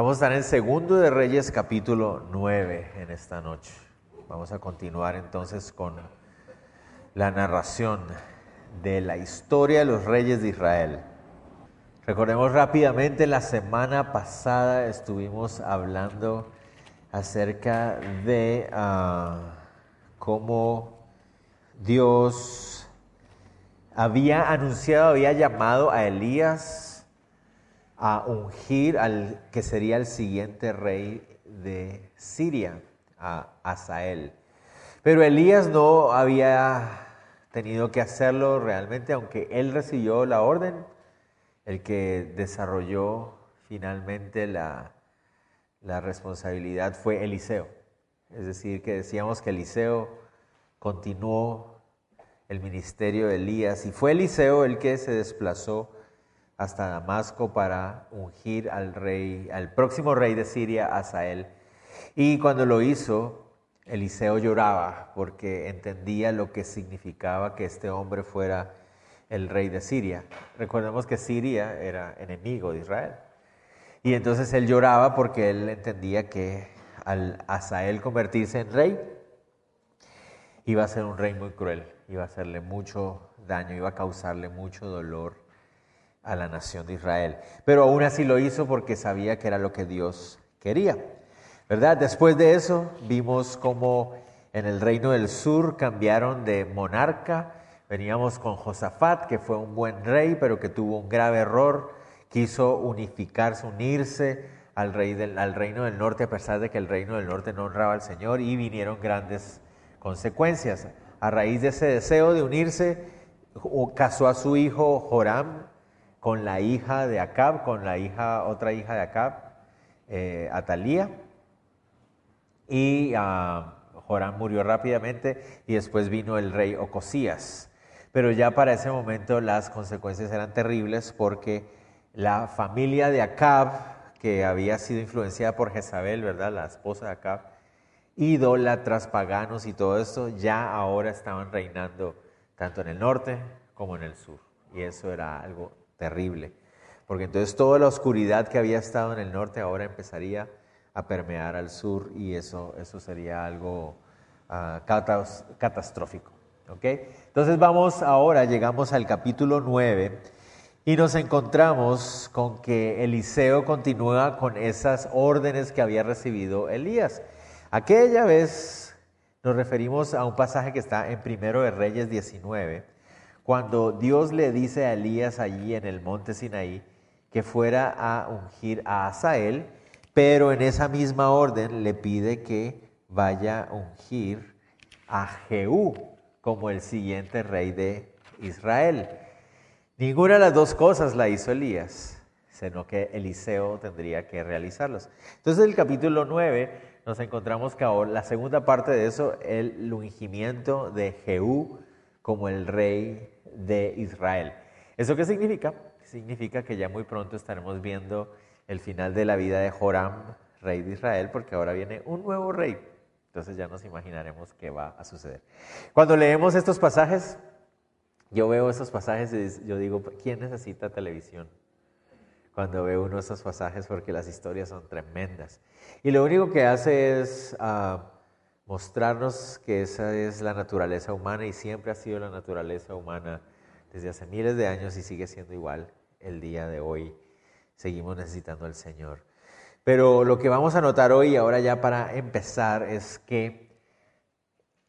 Vamos a estar en Segundo de Reyes capítulo 9 en esta noche. Vamos a continuar entonces con la narración de la historia de los reyes de Israel. Recordemos rápidamente, la semana pasada estuvimos hablando acerca de uh, cómo Dios había anunciado, había llamado a Elías a ungir al que sería el siguiente rey de Siria, a Asael. Pero Elías no había tenido que hacerlo realmente, aunque él recibió la orden, el que desarrolló finalmente la, la responsabilidad fue Eliseo. Es decir, que decíamos que Eliseo continuó el ministerio de Elías y fue Eliseo el que se desplazó hasta Damasco para ungir al rey, al próximo rey de Siria, Asael. Y cuando lo hizo, Eliseo lloraba porque entendía lo que significaba que este hombre fuera el rey de Siria. Recordemos que Siria era enemigo de Israel. Y entonces él lloraba porque él entendía que al Asael convertirse en rey, iba a ser un rey muy cruel, iba a hacerle mucho daño, iba a causarle mucho dolor a la nación de Israel. Pero aún así lo hizo porque sabía que era lo que Dios quería. ¿Verdad? Después de eso vimos cómo en el reino del sur cambiaron de monarca. Veníamos con Josafat, que fue un buen rey, pero que tuvo un grave error quiso unificarse, unirse al, rey del, al reino del norte, a pesar de que el reino del norte no honraba al Señor, y vinieron grandes consecuencias. A raíz de ese deseo de unirse, casó a su hijo Joram con la hija de Acab, con la hija, otra hija de Acab, eh, Atalía, y uh, murió rápidamente y después vino el rey Ocosías. Pero ya para ese momento las consecuencias eran terribles porque la familia de Acab, que había sido influenciada por Jezabel, ¿verdad? La esposa de Acab, idólatras, paganos y todo esto, ya ahora estaban reinando tanto en el norte como en el sur. Y eso era algo terrible. Porque entonces toda la oscuridad que había estado en el norte ahora empezaría a permear al sur y eso, eso sería algo uh, catastrófico. ¿okay? Entonces vamos ahora, llegamos al capítulo 9 y nos encontramos con que Eliseo continúa con esas órdenes que había recibido Elías. Aquella vez nos referimos a un pasaje que está en Primero de Reyes 19, cuando Dios le dice a Elías allí en el monte Sinaí que fuera a ungir a Asael, pero en esa misma orden le pide que vaya a ungir a Jehú como el siguiente rey de Israel. Ninguna de las dos cosas la hizo Elías, sino que Eliseo tendría que realizarlos. Entonces, en el capítulo 9 nos encontramos que ahora, la segunda parte de eso, el ungimiento de Jehú como el rey de Israel. ¿Eso qué significa? Significa que ya muy pronto estaremos viendo el final de la vida de Joram, rey de Israel, porque ahora viene un nuevo rey. Entonces ya nos imaginaremos qué va a suceder. Cuando leemos estos pasajes, yo veo esos pasajes y yo digo, ¿quién necesita televisión? Cuando veo uno de esos pasajes porque las historias son tremendas. Y lo único que hace es uh, mostrarnos que esa es la naturaleza humana y siempre ha sido la naturaleza humana desde hace miles de años y sigue siendo igual el día de hoy. Seguimos necesitando al Señor. Pero lo que vamos a notar hoy, ahora ya para empezar, es que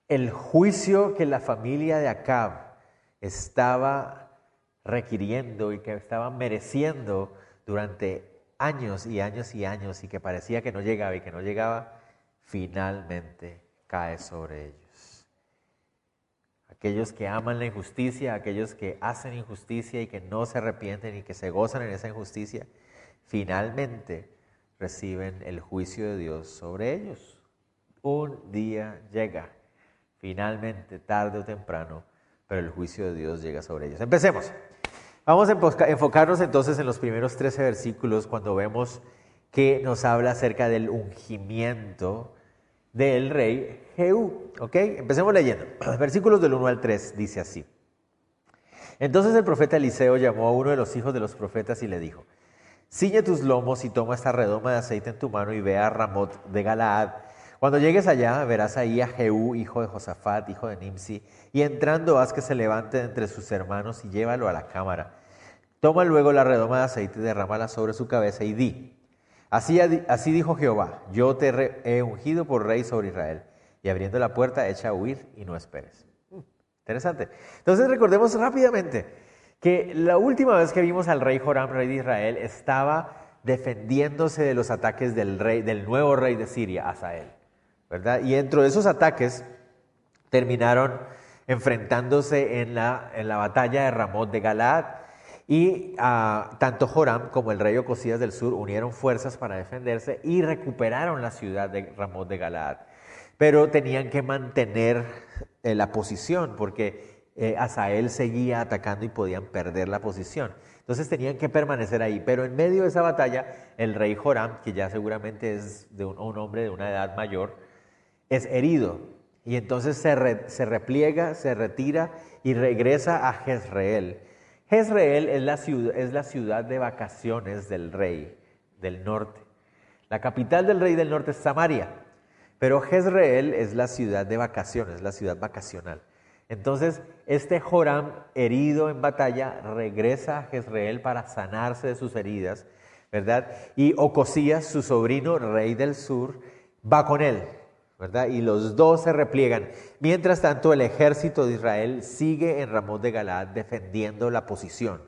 el juicio que la familia de Acab estaba requiriendo y que estaba mereciendo durante años y años y años y que parecía que no llegaba y que no llegaba, finalmente cae sobre ellos. Aquellos que aman la injusticia, aquellos que hacen injusticia y que no se arrepienten y que se gozan en esa injusticia, finalmente reciben el juicio de Dios sobre ellos. Un día llega, finalmente, tarde o temprano, pero el juicio de Dios llega sobre ellos. Empecemos. Vamos a enfocarnos entonces en los primeros 13 versículos cuando vemos que nos habla acerca del ungimiento del rey Jehú. ¿Ok? Empecemos leyendo. Versículos del 1 al 3 dice así. Entonces el profeta Eliseo llamó a uno de los hijos de los profetas y le dijo, ciñe tus lomos y toma esta redoma de aceite en tu mano y ve a Ramot de Galaad. Cuando llegues allá, verás ahí a Jehú, hijo de Josafat, hijo de Nimsi, y entrando haz que se levante entre sus hermanos y llévalo a la cámara. Toma luego la redoma de aceite y derrámala sobre su cabeza y di, así, así dijo Jehová, yo te he ungido por rey sobre Israel, y abriendo la puerta echa a huir y no esperes. Interesante. Entonces recordemos rápidamente que la última vez que vimos al rey Joram, rey de Israel, estaba defendiéndose de los ataques del rey, del nuevo rey de Siria, Asael. ¿verdad? Y dentro de esos ataques terminaron enfrentándose en la, en la batalla de Ramot de Galaad. Y ah, tanto Joram como el rey Ocosías del sur unieron fuerzas para defenderse y recuperaron la ciudad de Ramot de Galaad. Pero tenían que mantener eh, la posición porque eh, Asael seguía atacando y podían perder la posición. Entonces tenían que permanecer ahí. Pero en medio de esa batalla, el rey Joram, que ya seguramente es un hombre de una edad mayor, es herido y entonces se, se repliega, se retira y regresa a Jezreel. Jezreel es la, ciudad, es la ciudad de vacaciones del rey del norte. La capital del rey del norte es Samaria, pero Jezreel es la ciudad de vacaciones, la ciudad vacacional. Entonces, este Joram, herido en batalla, regresa a Jezreel para sanarse de sus heridas, ¿verdad? Y Ocosías, su sobrino, rey del sur, va con él. Y los dos se repliegan. Mientras tanto, el ejército de Israel sigue en Ramón de Galaad defendiendo la posición,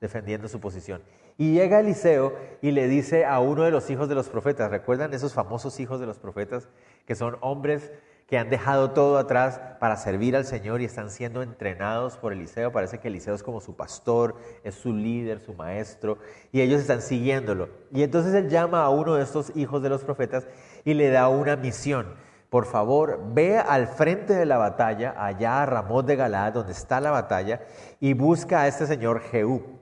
defendiendo su posición. Y llega Eliseo y le dice a uno de los hijos de los profetas, ¿recuerdan esos famosos hijos de los profetas que son hombres que han dejado todo atrás para servir al Señor y están siendo entrenados por Eliseo? Parece que Eliseo es como su pastor, es su líder, su maestro, y ellos están siguiéndolo. Y entonces él llama a uno de estos hijos de los profetas y le da una misión por favor, ve al frente de la batalla, allá a Ramón de Galaad, donde está la batalla, y busca a este señor Jehú.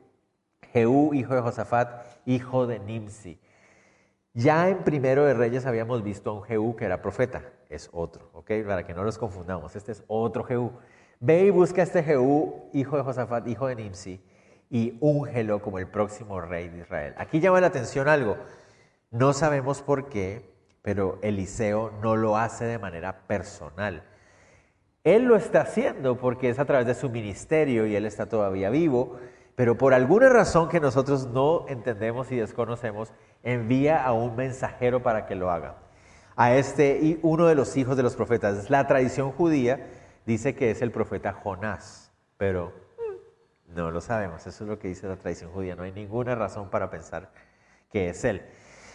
Jehú, hijo de Josafat, hijo de Nimsi. Ya en Primero de Reyes habíamos visto a un Jehú que era profeta, es otro, ¿ok? Para que no los confundamos, este es otro Jehú. Ve y busca a este Jehú, hijo de Josafat, hijo de Nimsi, y úngelo como el próximo rey de Israel. Aquí llama la atención algo, no sabemos por qué, pero Eliseo no lo hace de manera personal. Él lo está haciendo porque es a través de su ministerio y él está todavía vivo, pero por alguna razón que nosotros no entendemos y desconocemos, envía a un mensajero para que lo haga. A este y uno de los hijos de los profetas. La tradición judía dice que es el profeta Jonás, pero no lo sabemos. Eso es lo que dice la tradición judía. No hay ninguna razón para pensar que es él.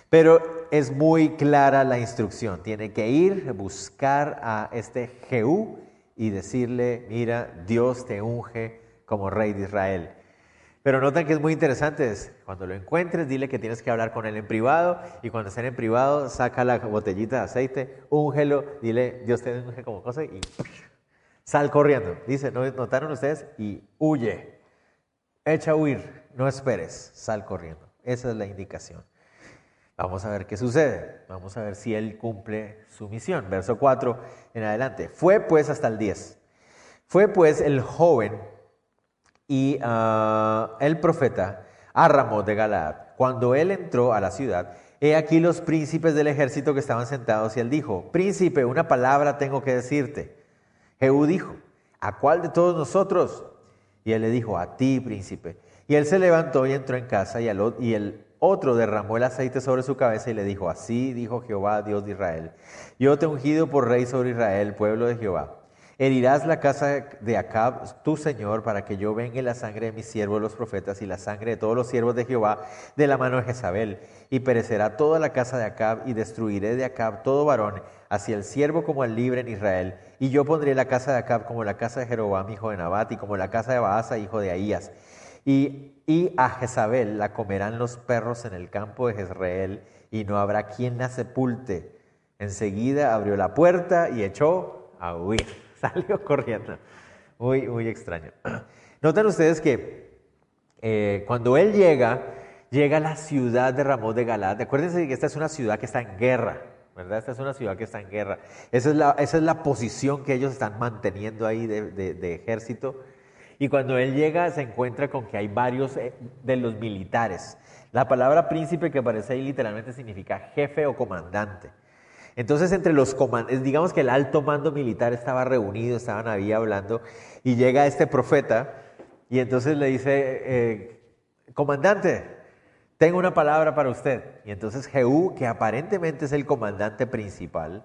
Pero es muy clara la instrucción. Tiene que ir, buscar a este Jehú y decirle, mira, Dios te unge como rey de Israel. Pero notan que es muy interesante, cuando lo encuentres, dile que tienes que hablar con él en privado y cuando estén en privado, saca la botellita de aceite, úngelo, dile, Dios te unge como cosa y sal corriendo. Dice, ¿no notaron ustedes? Y huye, echa a huir, no esperes, sal corriendo. Esa es la indicación. Vamos a ver qué sucede. Vamos a ver si él cumple su misión. Verso 4 en adelante. Fue pues hasta el 10. Fue pues el joven y ah, el profeta a de Galaad. Cuando él entró a la ciudad, he aquí los príncipes del ejército que estaban sentados y él dijo, príncipe, una palabra tengo que decirte. Jehú dijo, ¿a cuál de todos nosotros? Y él le dijo, a ti, príncipe. Y él se levantó y entró en casa y, al, otro derramó el aceite sobre su cabeza y le dijo, así dijo Jehová, Dios de Israel, yo te he ungido por rey sobre Israel, pueblo de Jehová. Herirás la casa de Acab, tu señor, para que yo venga la sangre de mis siervos los profetas y la sangre de todos los siervos de Jehová de la mano de Jezabel. Y perecerá toda la casa de Acab y destruiré de Acab todo varón, así el siervo como el libre en Israel. Y yo pondré la casa de Acab como la casa de Jeroboam, hijo de Nabat, y como la casa de Baasa, hijo de Ahías. Y a Jezabel la comerán los perros en el campo de Jezreel y no habrá quien la sepulte. Enseguida abrió la puerta y echó a huir. Salió corriendo. Muy, muy extraño. Notan ustedes que eh, cuando él llega, llega a la ciudad de Ramón de Galad. Acuérdense que esta es una ciudad que está en guerra. ¿verdad? Esta es una ciudad que está en guerra. Esa es la, esa es la posición que ellos están manteniendo ahí de ejército y cuando él llega se encuentra con que hay varios eh, de los militares. La palabra príncipe que aparece ahí literalmente significa jefe o comandante. Entonces, entre los comandantes, digamos que el alto mando militar estaba reunido, estaban ahí hablando, y llega este profeta, y entonces le dice, eh, comandante, tengo una palabra para usted. Y entonces Jehú, que aparentemente es el comandante principal,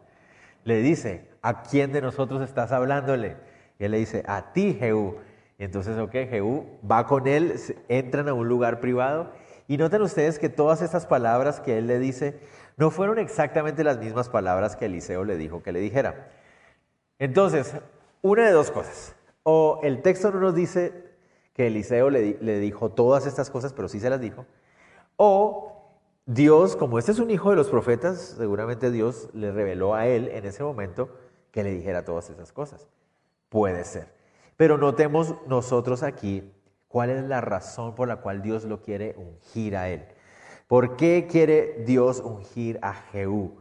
le dice, ¿a quién de nosotros estás hablándole? Y él le dice, a ti, Jehú. Entonces, ok, Jehú va con él, entran a un lugar privado, y noten ustedes que todas estas palabras que él le dice, no fueron exactamente las mismas palabras que Eliseo le dijo que le dijera. Entonces, una de dos cosas. O el texto no nos dice que Eliseo le, le dijo todas estas cosas, pero sí se las dijo. O Dios, como este es un hijo de los profetas, seguramente Dios le reveló a él en ese momento que le dijera todas esas cosas. Puede ser. Pero notemos nosotros aquí cuál es la razón por la cual Dios lo quiere ungir a él. ¿Por qué quiere Dios ungir a Jehú?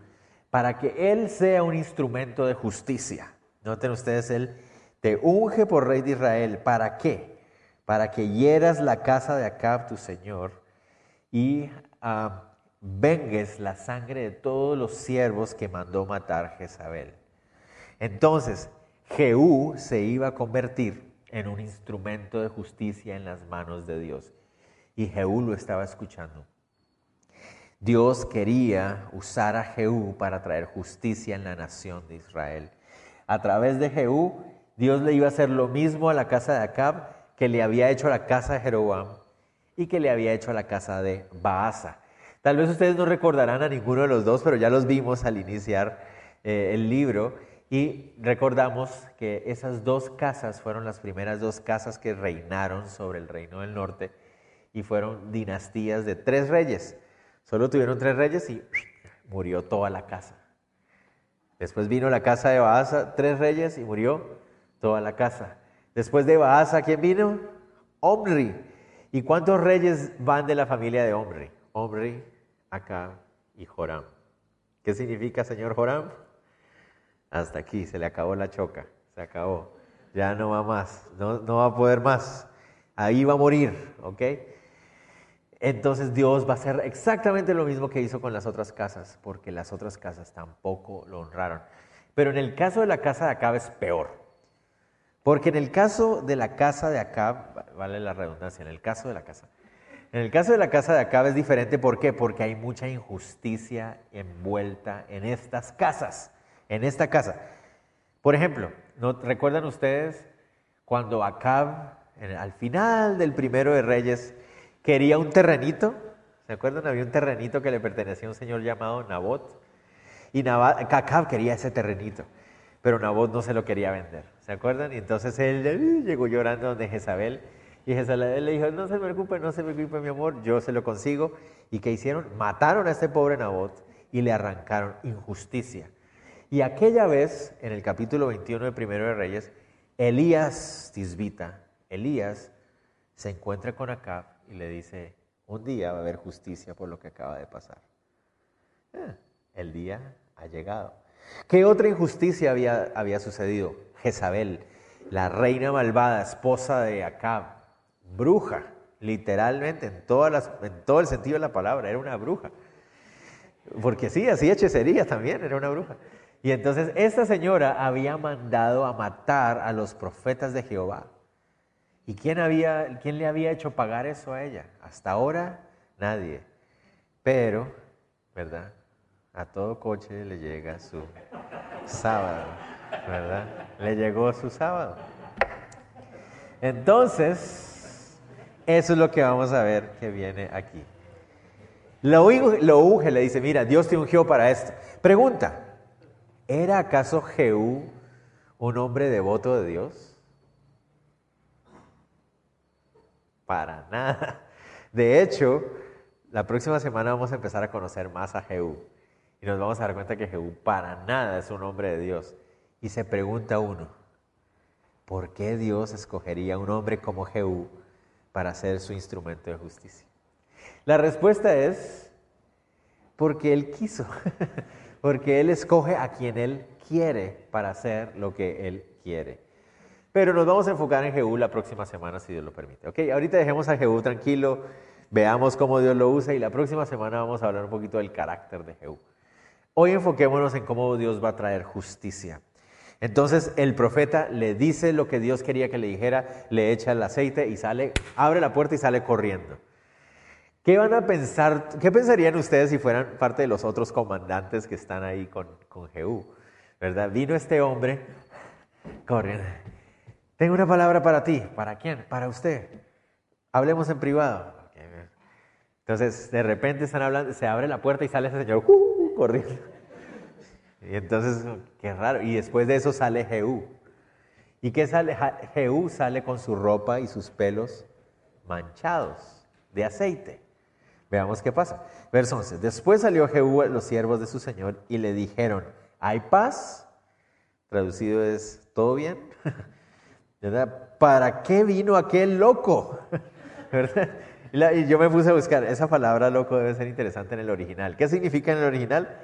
Para que él sea un instrumento de justicia. Noten ustedes, él te unge por rey de Israel. ¿Para qué? Para que hieras la casa de Acab, tu señor, y uh, vengues la sangre de todos los siervos que mandó matar Jezabel. Entonces, Jehú se iba a convertir en un instrumento de justicia en las manos de Dios. Y Jehú lo estaba escuchando. Dios quería usar a Jehú para traer justicia en la nación de Israel. A través de Jehú, Dios le iba a hacer lo mismo a la casa de Acab que le había hecho a la casa de Jeroboam y que le había hecho a la casa de Baasa. Tal vez ustedes no recordarán a ninguno de los dos, pero ya los vimos al iniciar eh, el libro y recordamos que esas dos casas fueron las primeras dos casas que reinaron sobre el reino del norte y fueron dinastías de tres reyes. Solo tuvieron tres reyes y murió toda la casa. Después vino la casa de Baasa, tres reyes y murió toda la casa. Después de Baasa, ¿quién vino? Omri. ¿Y cuántos reyes van de la familia de Omri? Omri, Acá y Joram. ¿Qué significa, señor Joram? Hasta aquí, se le acabó la choca, se acabó. Ya no va más, no, no va a poder más. Ahí va a morir, ¿ok? entonces Dios va a hacer exactamente lo mismo que hizo con las otras casas, porque las otras casas tampoco lo honraron. Pero en el caso de la casa de Acab es peor. Porque en el caso de la casa de Acab, vale la redundancia, en el caso de la casa, en el caso de la casa de Acab es diferente, ¿por qué? Porque hay mucha injusticia envuelta en estas casas, en esta casa. Por ejemplo, ¿no, ¿recuerdan ustedes cuando Acab, al final del primero de Reyes, quería un terrenito. ¿Se acuerdan? Había un terrenito que le pertenecía a un señor llamado Nabot. Y Cacab quería ese terrenito, pero Nabot no se lo quería vender. ¿Se acuerdan? Y entonces él llegó llorando donde Jezabel. Y Jezabel le dijo, no se preocupe, no se preocupe mi amor, yo se lo consigo. ¿Y qué hicieron? Mataron a este pobre Nabot y le arrancaron injusticia. Y aquella vez, en el capítulo 21 de Primero de Reyes, Elías Tisbita, Elías se encuentra con Acab y le dice, un día va a haber justicia por lo que acaba de pasar. Eh, el día ha llegado. ¿Qué otra injusticia había, había sucedido? Jezabel, la reina malvada, esposa de Acab, bruja, literalmente, en, en todo el sentido de la palabra, era una bruja. Porque sí, hacía hechicería también, era una bruja. Y entonces esta señora había mandado a matar a los profetas de Jehová. ¿Y quién, había, quién le había hecho pagar eso a ella? Hasta ahora, nadie. Pero, ¿verdad? A todo coche le llega su sábado, ¿verdad? Le llegó su sábado. Entonces, eso es lo que vamos a ver que viene aquí. Lo, lo unge, le dice, mira, Dios te ungió para esto. Pregunta, ¿era acaso Jehú un hombre devoto de Dios? Para nada. De hecho, la próxima semana vamos a empezar a conocer más a Jehú. Y nos vamos a dar cuenta que Jehú para nada es un hombre de Dios. Y se pregunta uno, ¿por qué Dios escogería un hombre como Jehú para ser su instrumento de justicia? La respuesta es porque Él quiso, porque Él escoge a quien Él quiere para hacer lo que Él quiere. Pero nos vamos a enfocar en Jehú la próxima semana, si Dios lo permite. Ok, ahorita dejemos a Jehú tranquilo. veamos cómo Dios lo usa y la próxima semana vamos a hablar un poquito del carácter de Jehú. Hoy enfoquémonos en cómo Dios va a traer justicia. Entonces el profeta le dice lo que Dios quería que le dijera, le echa el aceite y sale, abre la puerta y sale corriendo. ¿Qué van a pensar, qué pensarían ustedes si fueran parte de los otros comandantes que están ahí con, con Jehú? ¿Verdad? Vino este hombre, corriendo. Tengo una palabra para ti. ¿Para quién? Para usted. Hablemos en privado. Entonces, de repente están hablando, se abre la puerta y sale ese señor uh, corriendo. Y entonces, qué raro. Y después de eso sale Jehú. ¿Y qué sale? Jehú sale con su ropa y sus pelos manchados de aceite. Veamos qué pasa. Verso 11. Después salió Jehú a los siervos de su señor y le dijeron, ¿hay paz? Traducido es, ¿todo bien? ¿Para qué vino aquel loco? Y yo me puse a buscar, esa palabra loco debe ser interesante en el original. ¿Qué significa en el original?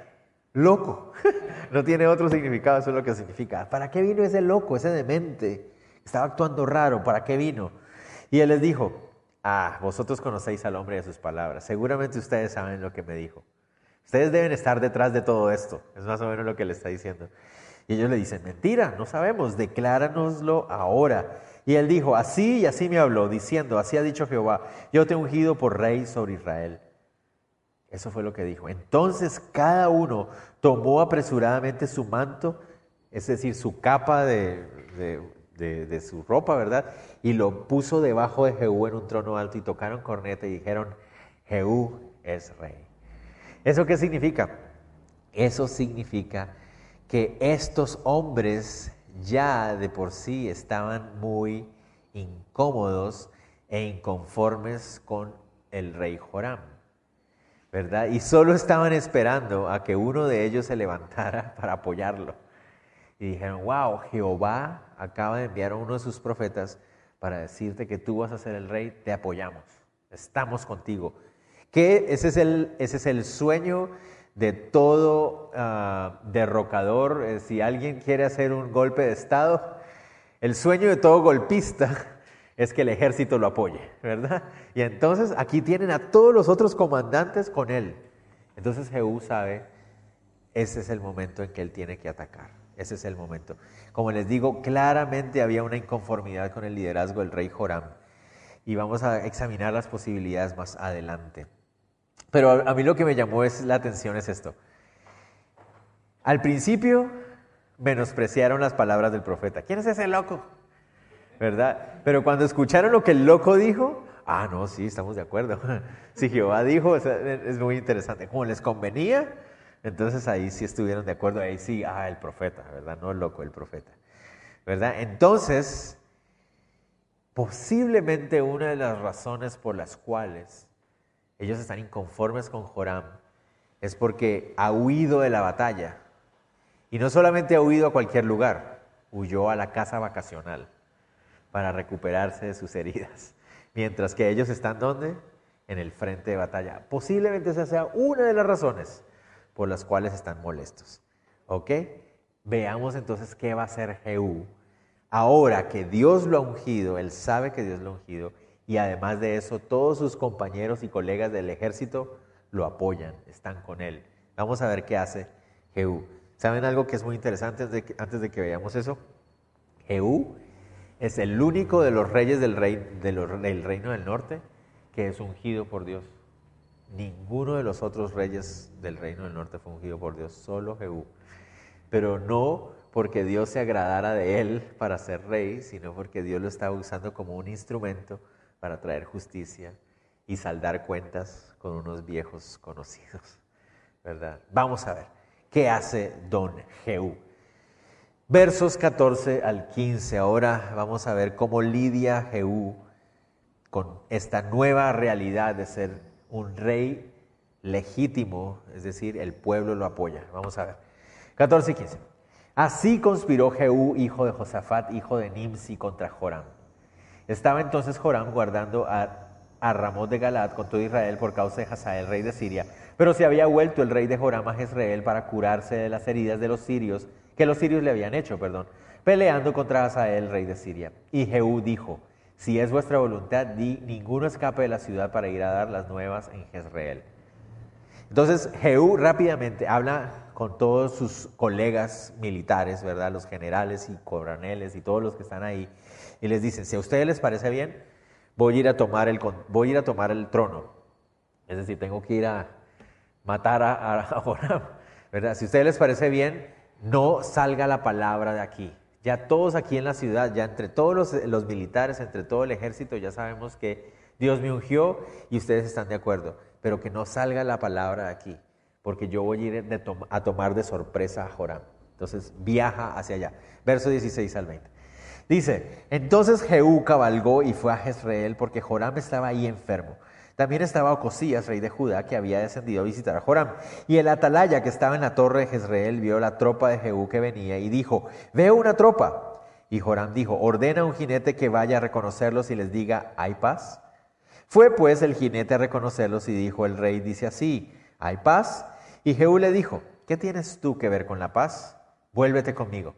Loco. No tiene otro significado, eso es lo que significa. ¿Para qué vino ese loco, ese demente? Estaba actuando raro, ¿para qué vino? Y él les dijo, ah, vosotros conocéis al hombre y a sus palabras. Seguramente ustedes saben lo que me dijo. Ustedes deben estar detrás de todo esto. Es más o menos lo que le está diciendo. Y ellos le dicen, mentira, no sabemos, decláranoslo ahora. Y él dijo, así y así me habló, diciendo, así ha dicho Jehová, yo te he ungido por rey sobre Israel. Eso fue lo que dijo. Entonces cada uno tomó apresuradamente su manto, es decir, su capa de, de, su ropa, ¿verdad? Y lo puso debajo de Jehú en un trono alto y tocaron corneta y dijeron, Jehú es rey. ¿Eso qué significa? Eso significa que estos hombres ya de por sí estaban muy incómodos e inconformes con el rey Joram, ¿verdad? Y solo estaban esperando a que uno de ellos se levantara para apoyarlo. Y dijeron, wow, Jehová acaba de enviar a uno de sus profetas para decirte que tú vas a ser el rey, te apoyamos, estamos contigo. Que ese es el, ese es el sueño de todo ah, derrocador, eh, si alguien quiere hacer un golpe de Estado, el sueño de todo golpista es que el ejército lo apoye, ¿verdad? Y entonces aquí tienen a todos los otros comandantes con él. Entonces Jehú sabe, ese es el momento en que él tiene que atacar, ese es el momento. Como les digo, claramente había una inconformidad con el liderazgo del rey Joram y vamos a examinar las posibilidades más adelante. Pero a mí lo que me llamó es, la atención es esto. Al principio menospreciaron las palabras del profeta. ¿Quién es ese loco? ¿Verdad? Pero cuando escucharon lo que el loco dijo, ah, no, sí, estamos de acuerdo. Si Jehová dijo, es muy interesante. Como les convenía, entonces ahí sí estuvieron de acuerdo. Ahí sí, ah, el profeta, ¿verdad? No el loco, el profeta. ¿Verdad? Entonces, posiblemente una de las razones por las cuales ellos están inconformes con Joram, es porque ha huido de la batalla. Y no solamente ha huido a cualquier lugar, huyó a la casa vacacional para recuperarse de sus heridas. Mientras que ellos están donde? En el frente de batalla. Posiblemente esa sea una de las razones por las cuales están molestos. ¿Ok? Veamos entonces qué va a hacer Jehú. Ahora que Dios lo ha ungido, él sabe que Dios lo ha ungido, y además de eso todos sus compañeros y colegas del ejército lo apoyan, están con él. Vamos a ver qué hace Jehú. ¿Saben algo que es muy interesante antes de que, veamos eso? Jehú es el único de los reyes del, rey, del reino del norte que es ungido por Dios. Ninguno de los otros reyes del reino del norte fue ungido por Dios, solo Jehú. Pero no porque Dios se agradara de él para ser rey, sino porque Dios lo estaba usando como un instrumento para traer justicia y saldar cuentas con unos viejos conocidos. ¿Verdad? Vamos a ver, ¿qué hace don Jehú? Versos 14 al 15. Ahora vamos a ver cómo lidia Jehú con esta nueva realidad de ser un rey legítimo, es decir, el pueblo lo apoya. Vamos a ver. 14 y 15. Así conspiró Jehú, hijo de Josafat, hijo de Nimsi, contra Joram estaba entonces Joram guardando a, a de Galaad con todo Israel por causa de Hazael, rey de Siria. Pero se había vuelto el rey de Joram a Jezreel para curarse de las heridas de los sirios, que los sirios le habían hecho, perdón, peleando contra Hazael, rey de Siria. Y Jehú dijo, Si es vuestra voluntad, di, ninguno escape de la ciudad para ir a dar las nuevas en Jezreel. Entonces Jehú rápidamente habla con todos sus colegas militares, ¿verdad? Los generales y coroneles y todos los que están ahí. Y les dicen, si a ustedes les parece bien, voy a ir a tomar el, voy a, ir a tomar el trono. Es decir, tengo que ir a matar a, a Joram, ¿verdad? Si a ustedes les parece bien, no salga la palabra de aquí. Ya todos aquí en la ciudad, ya entre todos los, militares, entre todo el ejército, ya sabemos que Dios me ungió y ustedes están de acuerdo pero que no salga la palabra de aquí, porque yo voy a ir a tomar de sorpresa a Joram. Entonces viaja hacia allá. Verso 16 al 20. Dice, entonces Jehú cabalgó y fue a Jezreel porque Joram estaba ahí enfermo. También estaba Ocosías, rey de Judá, que había descendido a visitar a Joram. Y el atalaya que estaba en la torre de Jezreel vio la tropa de Jehú que venía y dijo, veo una tropa. Y Joram dijo, ordena a un jinete que vaya a reconocerlos y les diga, ¿hay paz? Fue pues el jinete a reconocerlos y dijo, el rey dice así, ¿hay paz? Y Jehú le dijo, ¿qué tienes tú que ver con la paz? Vuélvete conmigo.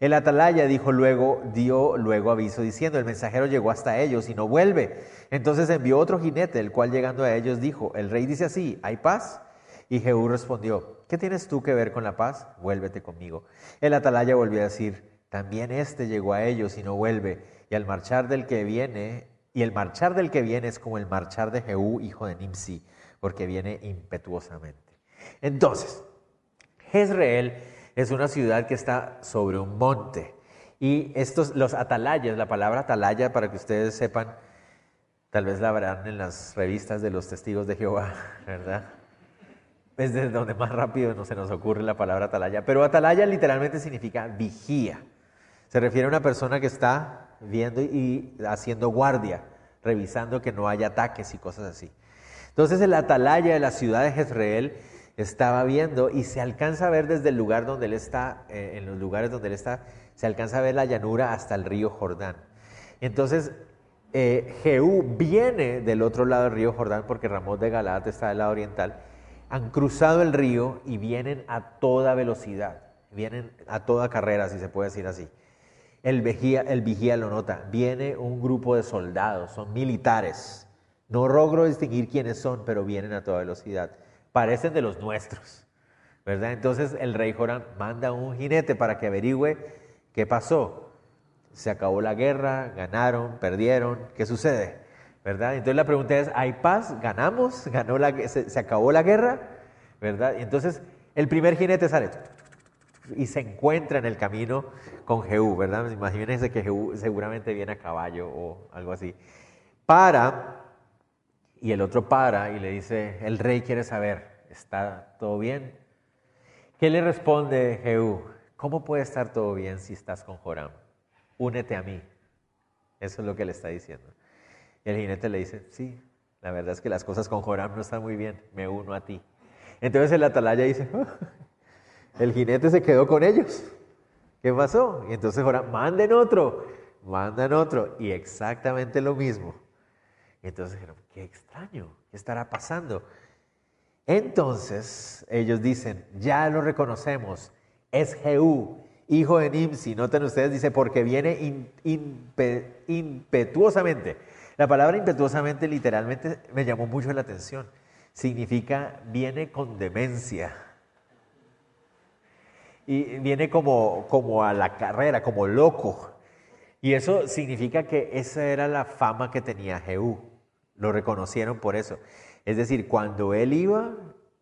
El atalaya dijo luego, dio luego aviso diciendo, el mensajero llegó hasta ellos y no vuelve. Entonces envió otro jinete, el cual llegando a ellos dijo, el rey dice así, ¿hay paz? Y Jehú respondió, ¿qué tienes tú que ver con la paz? Vuélvete conmigo. El atalaya volvió a decir, también este llegó a ellos y no vuelve. Y al marchar del que viene, y el marchar del que viene es como el marchar de Jehú, hijo de Nimsi, porque viene impetuosamente. Entonces, Jezreel es una ciudad que está sobre un monte. Y estos, los atalayas, la palabra atalaya, para que ustedes sepan, tal vez la verán en las revistas de los testigos de Jehová, ¿verdad? Es de donde más rápido no se nos ocurre la palabra atalaya. Pero atalaya literalmente significa vigía. Se refiere a una persona que está viendo y haciendo guardia, revisando que no haya ataques y cosas así. Entonces el atalaya de la ciudad de Jezreel estaba viendo y se alcanza a ver desde el lugar donde él está, eh, en los lugares donde él está, se alcanza a ver la llanura hasta el río Jordán. Entonces eh, Jehú viene del otro lado del río Jordán porque Ramón de Galaad está del lado oriental. Han cruzado el río y vienen a toda velocidad, vienen a toda carrera, si se puede decir así. El vigía, el vigía lo nota. Viene un grupo de soldados, son militares. No logro distinguir quiénes son, pero vienen a toda velocidad. Parecen de los nuestros, ¿verdad? Entonces el rey Joram manda un jinete para que averigüe qué pasó. Se acabó la guerra, ganaron, perdieron, ¿qué sucede? ¿Verdad? Entonces la pregunta es, ¿hay paz? ¿Ganamos? ¿Ganó la, se, se acabó la guerra? ¿Verdad? Entonces el primer jinete sale y se encuentra en el camino con Jehú, ¿verdad? Imagínense que Jehú seguramente viene a caballo o algo así. Para, y el otro para y le dice, el rey quiere saber, ¿está todo bien? ¿Qué le responde Jehú? ¿Cómo puede estar todo bien si estás con Joram? Únete a mí. Eso es lo que le está diciendo. El jinete le dice, sí, la verdad es que las cosas con Joram no están muy bien, me uno a ti. Entonces el atalaya dice, el jinete se quedó con ellos. ¿Qué pasó? Y entonces ahora, manden otro, mandan otro. Y exactamente lo mismo. Entonces dijeron, qué extraño, ¿qué estará pasando? Entonces ellos dicen, ya lo reconocemos, es Jehú, hijo de Nimsi. Noten ustedes, dice, porque viene impetuosamente. La palabra impetuosamente literalmente me llamó mucho la atención. Significa viene con demencia y viene como, como a la carrera, como loco. Y eso significa que esa era la fama que tenía Jehú. Lo reconocieron por eso. Es decir, cuando él iba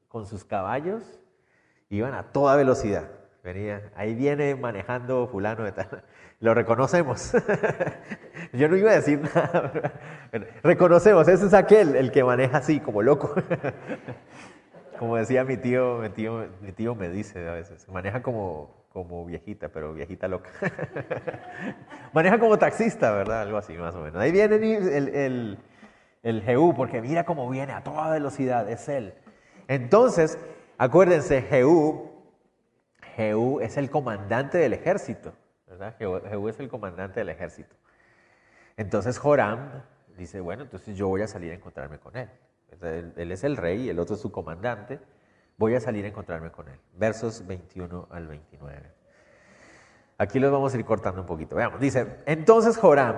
con sus caballos, iban a toda velocidad. Venía, ahí viene manejando fulano de tal. Lo reconocemos. Yo no iba a decir nada. Reconocemos, ese es aquel, el que maneja así, como loco. Como decía mi tío, mi tío, mi tío me dice a veces, maneja como, como viejita, pero viejita loca. maneja como taxista, ¿verdad? Algo así, más o menos. Ahí viene el, el, el Jehú, porque mira cómo viene a toda velocidad, es él. Entonces, acuérdense, Jehú, Jehú es el comandante del ejército, ¿verdad? Jehú es el comandante del ejército. Entonces Joram dice, bueno, entonces yo voy a salir a encontrarme con él. Él, es el rey y el otro es su comandante. Voy a salir a encontrarme con él. Versos 21 al 29. Aquí los vamos a ir cortando un poquito. Veamos, dice, entonces Joram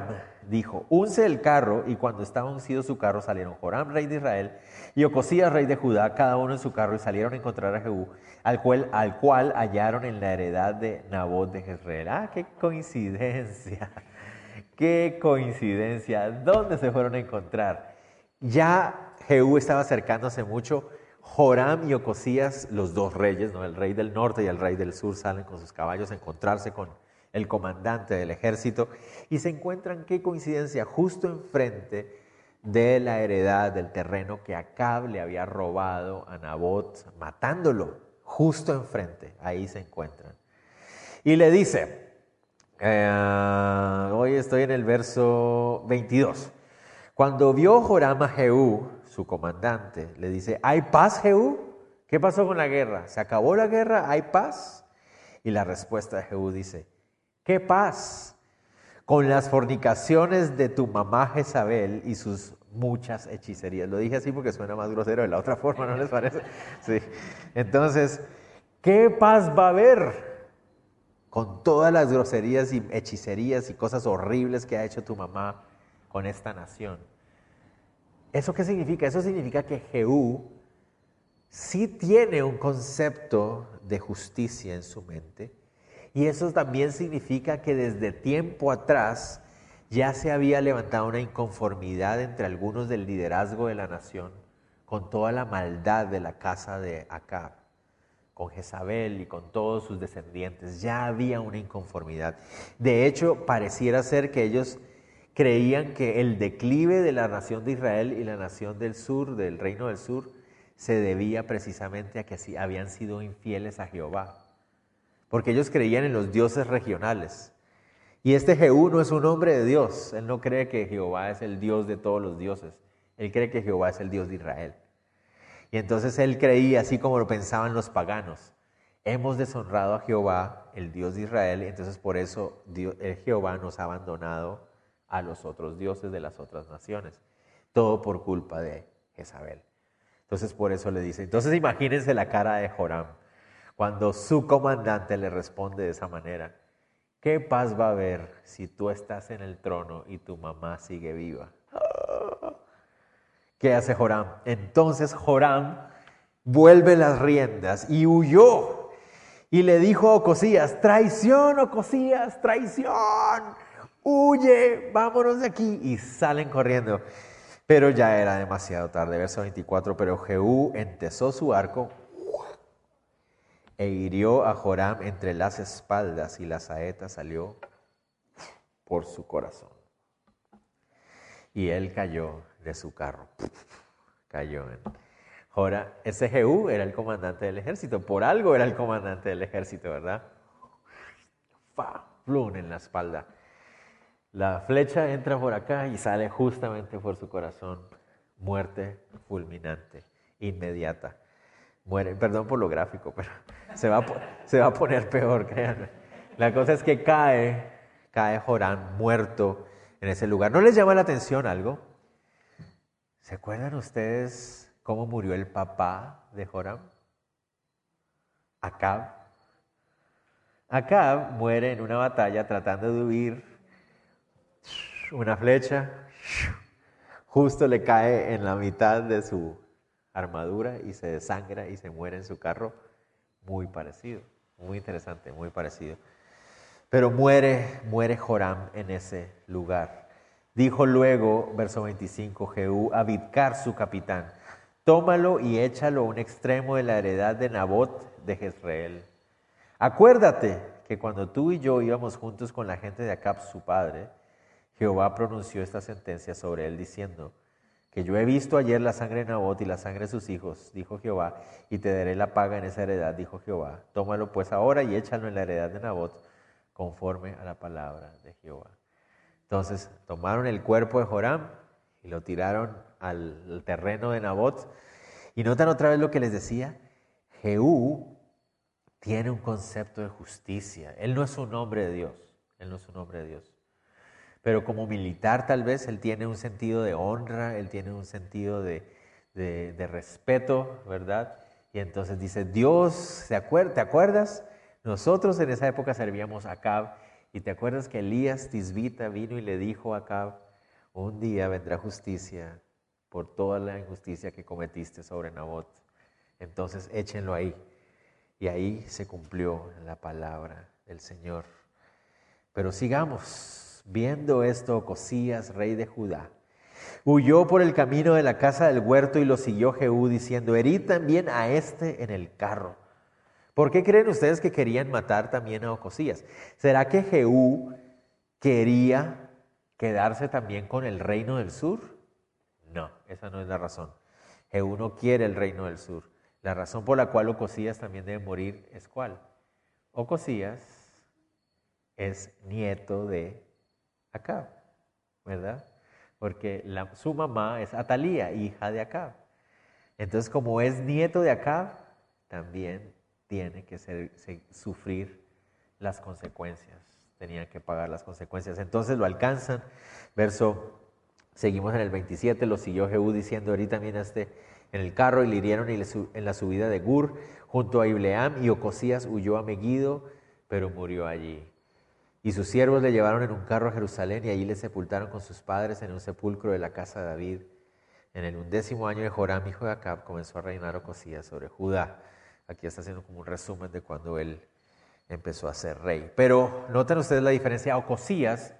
dijo, unce el carro, y cuando estaba uncido su carro salieron Joram, rey de Israel, y Ocosías, rey de Judá, cada uno en su carro, y salieron a encontrar a Jehú, al cual, al cual hallaron en la heredad de Nabot de Jezreel. Ah, qué coincidencia, qué coincidencia. ¿Dónde se fueron a encontrar? Ya Jehú estaba acercándose mucho. Joram y Ocosías, los dos reyes, ¿no? el rey del norte y el rey del sur, salen con sus caballos a encontrarse con el comandante del ejército y se encuentran, qué coincidencia, justo enfrente de la heredad del terreno que Acab le había robado a Nabot, matándolo, justo enfrente, ahí se encuentran. Y le dice, eh, hoy estoy en el verso 22, cuando vio Joram a Jehú, su comandante, le dice, ¿hay paz Jehú? ¿Qué pasó con la guerra? ¿Se acabó la guerra? ¿Hay paz? Y la respuesta de Jehú dice, ¿qué paz? con las fornicaciones de tu mamá Jezabel y sus muchas hechicerías. Lo dije así porque suena más grosero de la otra forma, ¿no les parece? Sí. Entonces, ¿qué paz va a haber con todas las groserías y hechicerías y cosas horribles que ha hecho tu mamá con esta nación? ¿Eso qué significa? Eso significa que Jehú sí tiene un concepto de justicia en su mente y eso también significa que desde tiempo atrás ya se había levantado una inconformidad entre algunos del liderazgo de la nación con toda la maldad de la casa de Acab, con Jezabel y con todos sus descendientes. Ya había una inconformidad. De hecho, pareciera ser que ellos creían que el declive de la nación de Israel y la nación del sur, del reino del sur, se debía precisamente a que habían sido infieles a Jehová porque ellos creían en los dioses regionales. Y este Jehú no es un hombre de Dios, él no cree que Jehová es el Dios de todos los dioses, él cree que Jehová es el Dios de Israel. Y entonces él creía, así como lo pensaban los paganos, hemos deshonrado a Jehová, el Dios de Israel, y entonces por eso el Jehová nos ha abandonado a los otros dioses de las otras naciones. Todo por culpa de Jezabel. Entonces por eso le dice, entonces imagínense la cara de Joram cuando su comandante le responde de esa manera, ¿qué paz va a haber si tú estás en el trono y tu mamá sigue viva? ¿Qué hace Joram? Entonces Joram vuelve las riendas y huyó. Y le dijo a Ocosías, traición, Ocosías, traición, huye, vámonos de aquí. Y salen corriendo. Pero ya era demasiado tarde, verso 24, pero Jehú entesó su arco e hirió a Joram entre las espaldas y la saeta salió por su corazón. Y él cayó de su carro. Cayó en. Joram, ese Jehú era el comandante del ejército. Por algo era el comandante del ejército, ¿verdad? ¡Fa! En la espalda. La flecha entra por acá y sale justamente por su corazón. Muerte fulminante, inmediata. Muere, perdón por lo gráfico, pero se va, se va a poner peor, créanme. La cosa es que cae, cae Jorán muerto en ese lugar. ¿No les llama la atención algo? ¿Se acuerdan ustedes cómo murió el papá de Joram? Acab. Acab muere en una batalla tratando de huir. Una flecha justo le cae en la mitad de su armadura y se desangra y se muere en su carro. Muy parecido, muy interesante, muy parecido. Pero muere, muere Joram en ese lugar. Dijo luego, verso 25, Jehú a Bidkar, su capitán, tómalo y échalo a un extremo de la heredad de Nabot de Jezreel. Acuérdate que cuando tú y yo íbamos juntos con la gente de Acab, su padre, Jehová pronunció esta sentencia sobre él diciendo, que yo he visto ayer la sangre de Nabot y la sangre de sus hijos, dijo Jehová, y te daré la paga en esa heredad, dijo Jehová. Tómalo pues ahora y échalo en la heredad de Nabot, conforme a la palabra de Jehová. Entonces tomaron el cuerpo de Joram y lo tiraron al, terreno de Nabot. Y notan otra vez lo que les decía, Jehú tiene un concepto de justicia. Él no es un hombre de Dios, él no es un hombre de Dios pero como militar tal vez él tiene un sentido de honra, él tiene un sentido de, respeto, ¿verdad? Y entonces dice, Dios, ¿te acuerdas? Nosotros en esa época servíamos a Acab y te acuerdas que Elías Tisbita vino y le dijo a Acab, un día vendrá justicia por toda la injusticia que cometiste sobre Nabot. Entonces échenlo ahí. Y ahí se cumplió la palabra del Señor. Pero sigamos viendo esto, Cosías, rey de Judá. Huyó por el camino de la casa del huerto y lo siguió Jehú diciendo, herid también a este en el carro. ¿Por qué creen ustedes que querían matar también a Ocosías? ¿Será que Jehú quería quedarse también con el reino del sur? No, esa no es la razón. Jehú no quiere el reino del sur. La razón por la cual Ocosías también debe morir es cuál? Ocosías es nieto de Acab, ¿verdad? Porque su mamá es Atalía, hija de Acab. Entonces, como es nieto de Acab, también tiene que sufrir las consecuencias, tenía que pagar las consecuencias. Entonces lo alcanzan, verso, seguimos en el 27, lo siguió Jehú diciendo, ahorita también este en el carro y le hirieron en la subida de Gur junto a Ibleam y Ocosías huyó a Megido, pero murió allí. Y sus siervos le llevaron en un carro a Jerusalén y allí le sepultaron con sus padres en un sepulcro de la casa de David. En el undécimo año de Joram, hijo de Acab, comenzó a reinar Ocosías sobre Judá. Aquí está haciendo como un resumen de cuando él empezó a ser rey. Pero noten ustedes la diferencia. Ocosías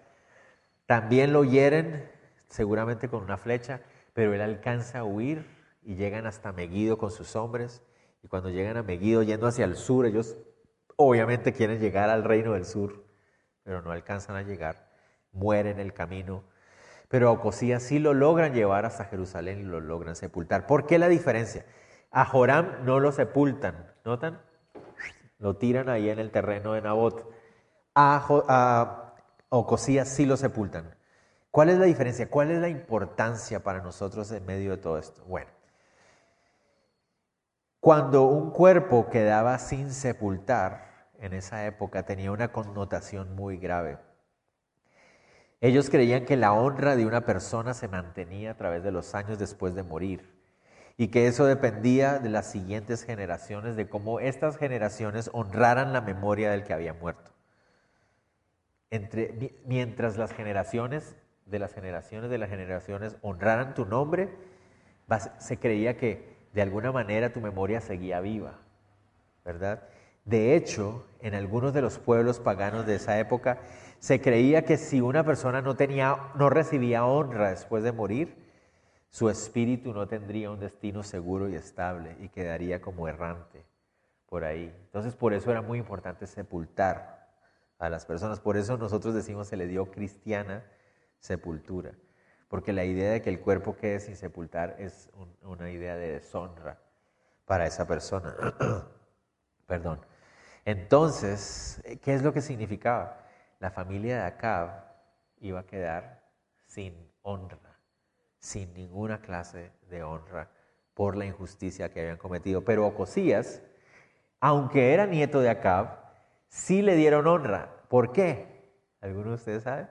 también lo hieren, seguramente con una flecha, pero él alcanza a huir y llegan hasta Megido con sus hombres. Y cuando llegan a Megido yendo hacia el sur, ellos obviamente quieren llegar al reino del sur, pero no alcanzan a llegar, mueren en el camino. Pero a Ocosías sí lo logran llevar hasta Jerusalén y lo logran sepultar. ¿Por qué la diferencia? A Joram no lo sepultan, ¿notan? Lo tiran ahí en el terreno de Nabot. A, a Ocosías sí lo sepultan. ¿Cuál es la diferencia? ¿Cuál es la importancia para nosotros en medio de todo esto? Bueno, cuando un cuerpo quedaba sin sepultar, en esa época tenía una connotación muy grave. Ellos creían que la honra de una persona se mantenía a través de los años después de morir y que eso dependía de las siguientes generaciones, de cómo estas generaciones honraran la memoria del que había muerto. Mientras las generaciones de las generaciones de las generaciones honraran tu nombre, se creía que de alguna manera tu memoria seguía viva, ¿verdad? De hecho, en algunos de los pueblos paganos de esa época se creía que si una persona no tenía no recibía honra después de morir, su espíritu no tendría un destino seguro y estable y quedaría como errante por ahí. Entonces, por eso era muy importante sepultar a las personas. Por eso nosotros decimos se le dio cristiana sepultura porque la idea de que el cuerpo quede sin sepultar es una idea de deshonra para esa persona. Perdón. Entonces, ¿qué es lo que significaba? La familia de Acab iba a quedar sin honra, sin ninguna clase de honra por la injusticia que habían cometido. Pero Ocosías, aunque era nieto de Acab, sí le dieron honra. ¿Por qué? ¿Alguno de ustedes sabe?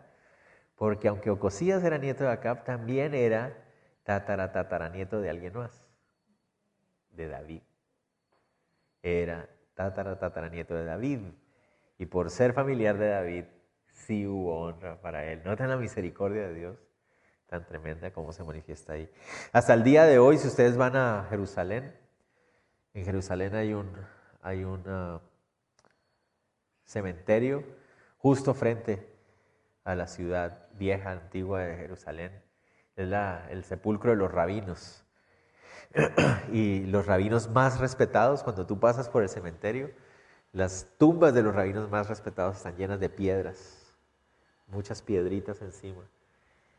Porque aunque Ocosías era nieto de Acab, también era tatara nieto de alguien más, de David. Era tatara nieto de David. Y por ser familiar de David, sí hubo honra para él. Noten la misericordia de Dios tan tremenda como se manifiesta ahí. Hasta el día de hoy, si ustedes van a Jerusalén, en Jerusalén hay un, hay un ah, cementerio justo frente a la ciudad vieja, antigua de Jerusalén. Es la, el sepulcro de los rabinos. Y los rabinos más respetados, cuando tú pasas por el cementerio, las tumbas de los rabinos más respetados están llenas de piedras, muchas piedritas encima.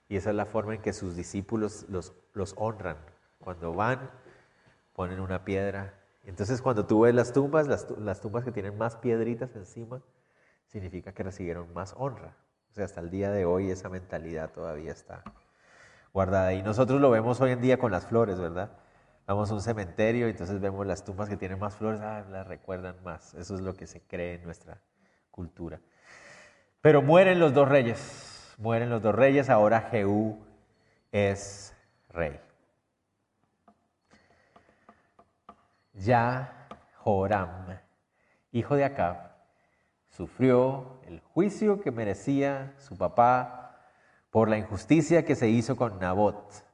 Y esa es la forma en que sus discípulos los, los honran. Cuando van, ponen una piedra. Entonces cuando tú ves las tumbas, las, las tumbas que tienen más piedritas encima, significa que recibieron más honra. O sea, hasta el día de hoy esa mentalidad todavía está guardada. Y nosotros lo vemos hoy en día con las flores, ¿verdad? Vamos a un cementerio y entonces vemos las tumbas que tienen más flores, ah, las recuerdan más. Eso es lo que se cree en nuestra cultura. Pero mueren los dos reyes, mueren los dos reyes, ahora Jehú es rey. Ya Joram, hijo de Acab, sufrió el juicio que merecía su papá por la injusticia que se hizo con Nabot.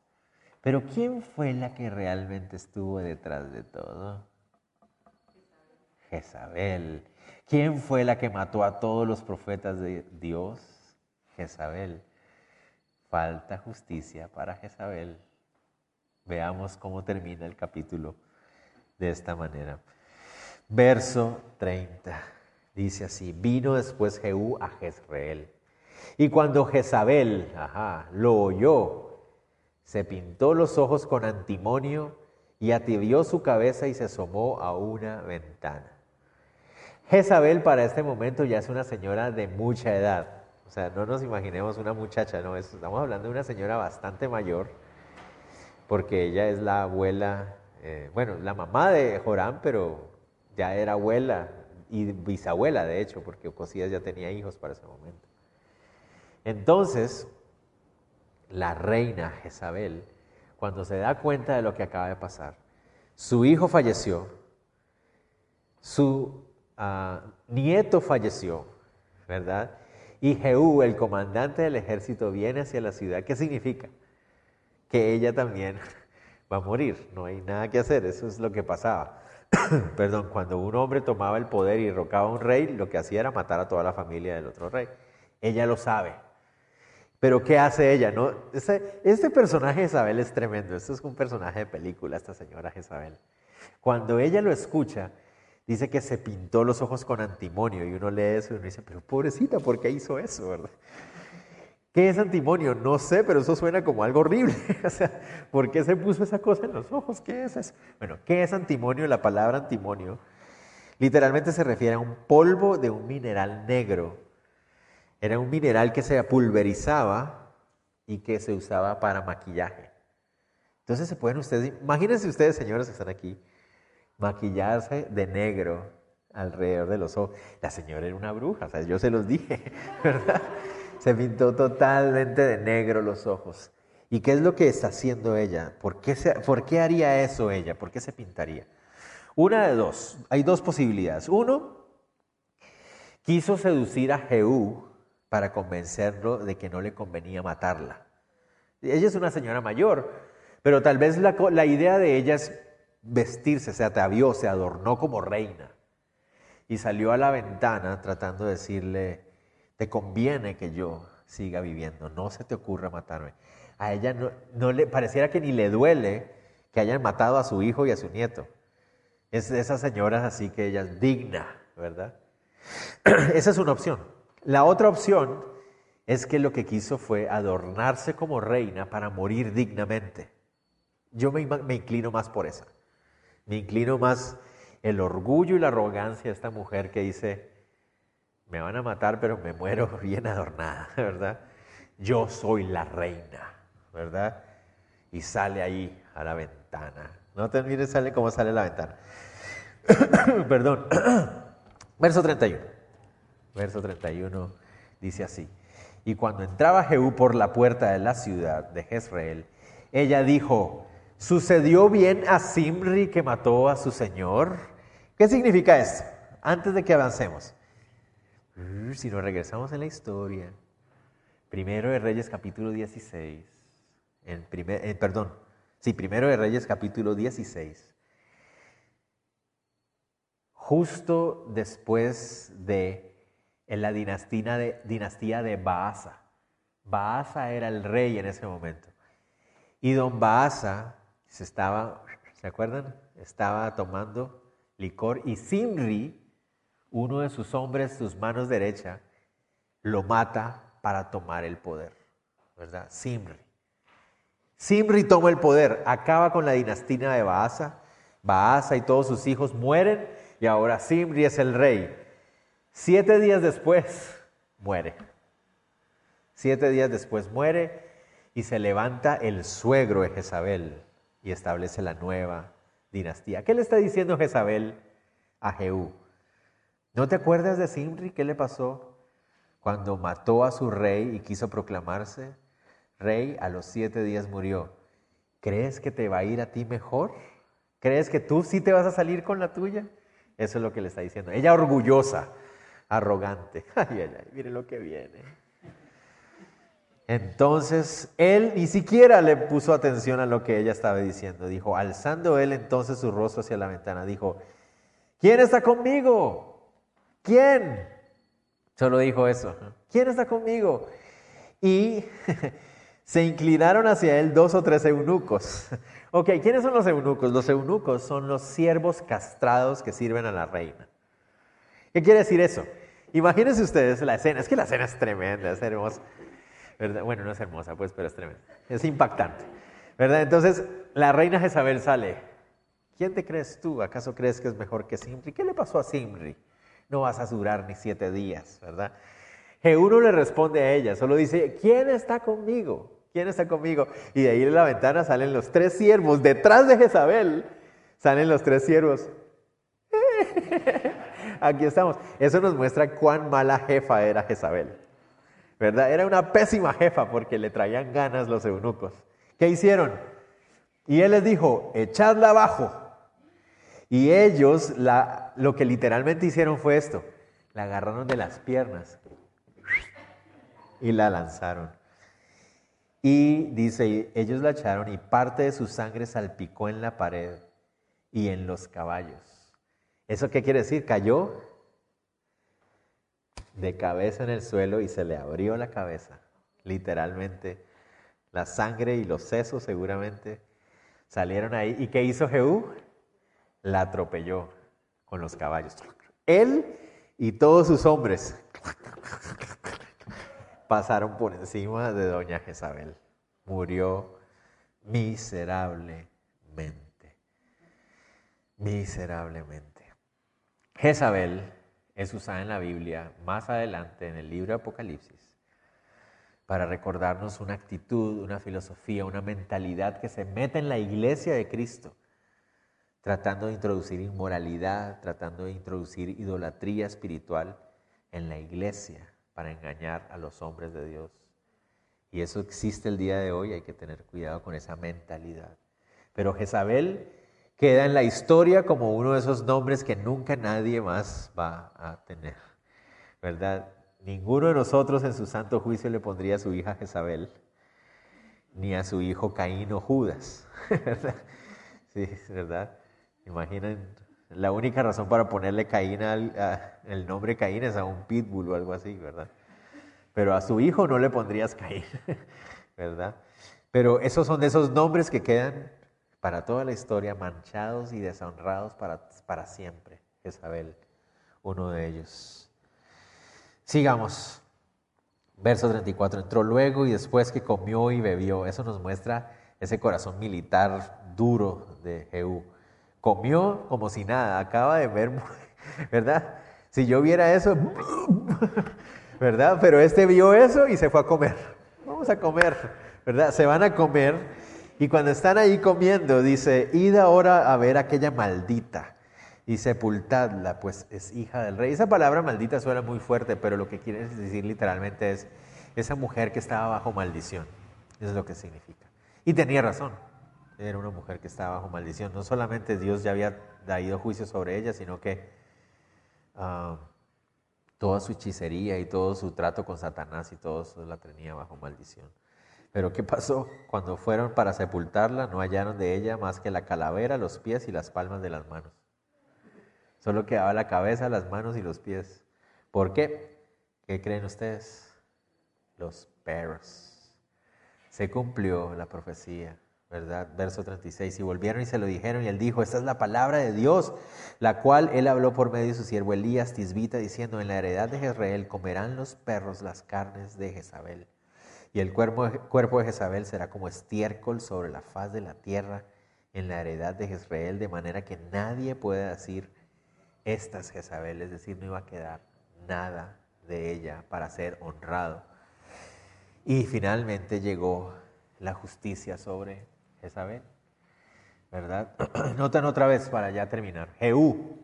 Pero ¿quién fue la que realmente estuvo detrás de todo? Jezabel. ¿Quién fue la que mató a todos los profetas de Dios? Jezabel. Falta justicia para Jezabel. Veamos cómo termina el capítulo de esta manera. Verso 30. Dice así, vino después Jehú a Jezreel. Y cuando Jezabel, ajá, lo oyó, se pintó los ojos con antimonio y atibió su cabeza y se asomó a una ventana. Jezabel para este momento ya es una señora de mucha edad. O sea, no nos imaginemos una muchacha, no, estamos hablando de una señora bastante mayor, porque ella es la abuela, eh, bueno, la mamá de Joram, pero ya era abuela y bisabuela, de hecho, porque Ocosías ya tenía hijos para ese momento. Entonces, la reina Jezabel, cuando se da cuenta de lo que acaba de pasar, su hijo falleció, su ah, nieto falleció, ¿verdad? Y Jehú, el comandante del ejército, viene hacia la ciudad. ¿Qué significa? Que ella también va a morir. No hay nada que hacer. Eso es lo que pasaba. Perdón, cuando un hombre tomaba el poder y rocaba a un rey, lo que hacía era matar a toda la familia del otro rey. Ella lo sabe. Pero ¿qué hace ella? No, este, personaje Isabel es tremendo. Este es un personaje de película, esta señora Jezabel. Cuando ella lo escucha, dice que se pintó los ojos con antimonio y uno lee eso y uno dice, pero pobrecita, ¿por qué hizo eso? ¿verdad? ¿Qué es antimonio? No sé, pero eso suena como algo horrible. o sea, ¿por qué se puso esa cosa en los ojos? ¿Qué es eso? Bueno, ¿qué es antimonio? La palabra antimonio literalmente se refiere a un polvo de un mineral negro. Era un mineral que se pulverizaba y que se usaba para maquillaje. Entonces se pueden ustedes, imagínense ustedes, señores que están aquí, maquillarse de negro alrededor de los ojos. La señora era una bruja, o yo se los dije, ¿verdad? Se pintó totalmente de negro los ojos. ¿Y qué es lo que está haciendo ella? ¿Por qué, ¿Por qué haría eso ella? ¿Por qué se pintaría? Una de dos. Hay dos posibilidades. Uno, quiso seducir a Jehú para convencerlo de que no le convenía matarla. Ella es una señora mayor, pero tal vez la, la idea de ella es vestirse, se atavió, se adornó como reina y salió a la ventana tratando de decirle, te conviene que yo siga viviendo, no se te ocurra matarme. A ella no, le pareciera que ni le duele que hayan matado a su hijo y a su nieto. Es de esas señoras así que ella es digna, ¿verdad? Esa es una opción. La otra opción es que lo que quiso fue adornarse como reina para morir dignamente. Yo me, inclino más por esa. Me inclino más el orgullo y la arrogancia de esta mujer que dice, me van a matar, pero me muero bien adornada, ¿verdad? Yo soy la reina, ¿verdad? Y sale ahí a la ventana. No te mires, sale cómo sale la ventana. Perdón. Verso 31. Verso 31 dice así. Y cuando entraba Jehú por la puerta de la ciudad de Jezreel, ella dijo, ¿Sucedió bien a Simri que mató a su señor? ¿Qué significa esto? Antes de que avancemos. Si nos regresamos en la historia, primero de Reyes capítulo 16, en primer, perdón, sí, primero de Reyes capítulo 16, justo después de en la dinastía de, dinastía de Baasa. Baasa era el rey en ese momento. Y don Baasa se estaba, ¿se acuerdan? Estaba tomando licor y Simri, uno de sus hombres, sus manos derecha, lo mata para tomar el poder, ¿verdad? Simri. Simri toma el poder, acaba con la dinastía de Baasa. Baasa y todos sus hijos mueren y ahora Simri es el rey. Siete días después muere. Siete días después muere y se levanta el suegro de Jezabel, y establece la nueva dinastía. ¿Qué le está diciendo Jezabel a Jehú? ¿No te acuerdas de Simri? ¿Qué le pasó cuando mató a su rey y quiso proclamarse rey? A los siete días murió. ¿Crees que te va a ir a ti mejor? ¿Crees que tú sí te vas a salir con la tuya? Eso es lo que le está diciendo. Ella orgullosa, arrogante. Ay, ay, ay, mire lo que viene. Entonces él ni siquiera le puso atención a lo que ella estaba diciendo. Dijo, alzando él entonces su rostro hacia la ventana, dijo, ¿quién está conmigo? ¿Quién? Solo dijo eso. ¿Quién está conmigo? Y se inclinaron hacia él dos o tres eunucos. Ok, ¿quiénes son los eunucos? Los eunucos son los siervos castrados que sirven a la reina. ¿Qué quiere decir eso? Imagínense ustedes la escena, es que la escena es tremenda, es hermosa. Bueno, no es hermosa, pues, pero es tremenda. Es impactante. ¿Verdad? Entonces, la reina Jezabel sale. ¿Quién te crees tú? ¿Acaso crees que es mejor que Simri? ¿Qué le pasó a Simri? No vas a durar ni siete días, ¿verdad? Jehú le responde a ella, solo dice, ¿quién está conmigo? ¿Quién está conmigo? Y de ahí en la ventana salen los tres siervos, detrás de Jezabel salen los tres siervos. Aquí estamos. Eso nos muestra cuán mala jefa era Jezabel. ¿verdad? Era una pésima jefa porque le traían ganas los eunucos. ¿Qué hicieron? Y él les dijo, echadla abajo. Y ellos lo que literalmente hicieron fue esto, la agarraron de las piernas y la lanzaron. Y dice, ellos la echaron y parte de su sangre salpicó en la pared y en los caballos. ¿Eso qué quiere decir? Cayó de cabeza en el suelo y se le abrió la cabeza, literalmente. La sangre y los sesos seguramente salieron ahí. ¿Y qué hizo Jehú? La atropelló con los caballos. Él y todos sus hombres pasaron por encima de doña Jezabel. Murió miserablemente. Miserablemente. Jezabel es usada en la Biblia más adelante en el libro de Apocalipsis para recordarnos una actitud, una filosofía, una mentalidad que se mete en la iglesia de Cristo, tratando de introducir inmoralidad, tratando de introducir idolatría espiritual en la iglesia para engañar a los hombres de Dios. Y eso existe el día de hoy, hay que tener cuidado con esa mentalidad. Pero Jezabel queda en la historia como uno de esos nombres que nunca nadie más va a tener. ¿Verdad? Ninguno de nosotros en su santo juicio le pondría a su hija Jezabel, ni a su hijo Caín o Judas. ¿Verdad? Sí, ¿verdad? Imaginen, la única razón para ponerle Caín al, nombre Caín es a un pitbull o algo así, ¿verdad? Pero a su hijo no le pondrías Caín, ¿verdad? Pero esos son de esos nombres que quedan para toda la historia, manchados y deshonrados para, para siempre. Jezabel, uno de ellos. Sigamos. Verso 34. Entró luego y después que comió y bebió. Eso nos muestra ese corazón militar duro de Jehú. Comió como si nada, acaba de ver, ¿verdad? Si yo viera eso, ¿verdad? Pero este vio eso y se fue a comer. Vamos a comer, ¿verdad? Se van a comer y cuando están ahí comiendo, dice, id ahora a ver aquella maldita y sepultadla, pues es hija del rey. Esa palabra maldita suena muy fuerte, pero lo que quiere decir literalmente es esa mujer que estaba bajo maldición. Eso es lo que significa. Y tenía razón. Era una mujer que estaba bajo maldición. No solamente Dios ya había dado juicio sobre ella, sino que ah, toda su hechicería y todo su trato con Satanás y todo eso la tenía bajo maldición. Pero ¿qué pasó? Cuando fueron para sepultarla, no hallaron de ella más que la calavera, los pies y las palmas de las manos. Solo quedaba la cabeza, las manos y los pies. ¿Por qué? ¿Qué creen ustedes? Los perros. Se cumplió la profecía, ¿verdad? Verso 36. Y volvieron y se lo dijeron y él dijo, esta es la palabra de Dios, la cual él habló por medio de su siervo Elías Tisbita, diciendo, en la heredad de Jezreel comerán los perros las carnes de Jezabel y el cuerpo, cuerpo de Jezabel será como estiércol sobre la faz de la tierra en la heredad de Jezreel, de manera que nadie pueda decir, estas Jezabel, es decir, no iba a quedar nada de ella para ser honrado. Y finalmente llegó la justicia sobre Jezabel, ¿verdad? Notan otra vez para ya terminar. Jehú,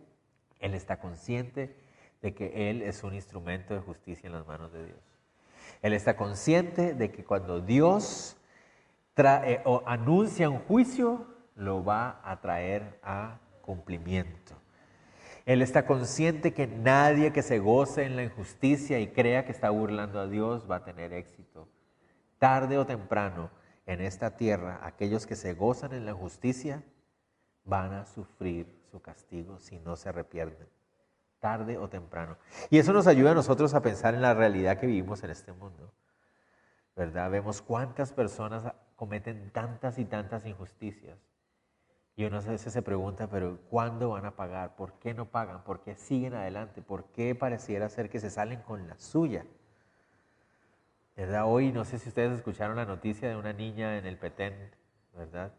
él está consciente de que él es un instrumento de justicia en las manos de Dios. Él está consciente de que cuando Dios trae, o anuncia un juicio, lo va a traer a cumplimiento. Él está consciente que nadie que se goce en la injusticia y crea que está burlando a Dios va a tener éxito. Tarde o temprano, en esta tierra, aquellos que se gozan en la justicia van a sufrir su castigo si no se arrepienten. Tarde o temprano. Y eso nos ayuda a nosotros a pensar en la realidad que vivimos en este mundo. ¿Verdad? Vemos cuántas personas cometen tantas y tantas injusticias. Y uno a veces se pregunta, pero ¿cuándo van a pagar? ¿Por qué no pagan? ¿Por qué siguen adelante? ¿Por qué pareciera ser que se salen con la suya? ¿Verdad? Hoy no sé si ustedes escucharon la noticia de una niña en el Petén, ¿verdad?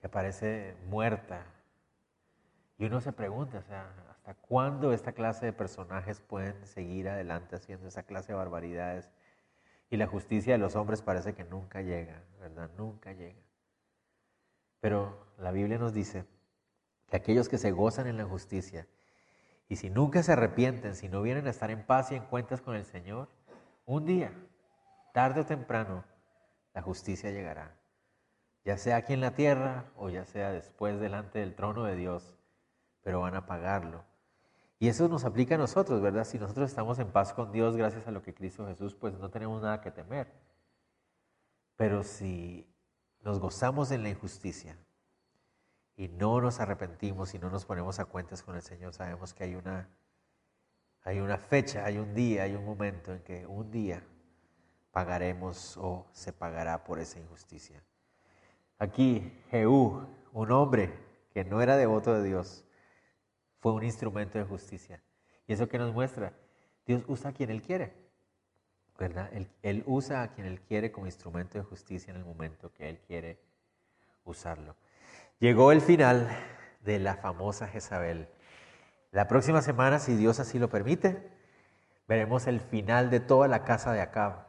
Que aparece muerta. Y uno se pregunta, o sea, ¿hasta cuándo esta clase de personajes pueden seguir adelante haciendo esa clase de barbaridades? Y la justicia de los hombres parece que nunca llega, ¿verdad? Nunca llega. Pero la Biblia nos dice que aquellos que se gozan en la justicia y si nunca se arrepienten, si no vienen a estar en paz y en cuentas con el Señor, un día, tarde o temprano, la justicia llegará. Ya sea aquí en la tierra o ya sea después delante del trono de Dios, pero van a pagarlo. Y eso nos aplica a nosotros, ¿verdad? Si nosotros estamos en paz con Dios gracias a lo que Cristo Jesús, pues no tenemos nada que temer. Pero si nos gozamos en la injusticia y no nos arrepentimos y no nos ponemos a cuentas con el Señor, sabemos que hay una, hay una fecha, hay un día, hay un momento en que un día pagaremos o se pagará por esa injusticia. Aquí Jehú, un hombre que no era devoto de Dios, fue un instrumento de justicia. ¿Y eso que nos muestra? Dios usa a quien Él quiere. ¿verdad? Él, usa a quien Él quiere como instrumento de justicia en el momento que Él quiere usarlo. Llegó el final de la famosa Jezabel. La próxima semana, si Dios así lo permite, veremos el final de toda la casa de Acab.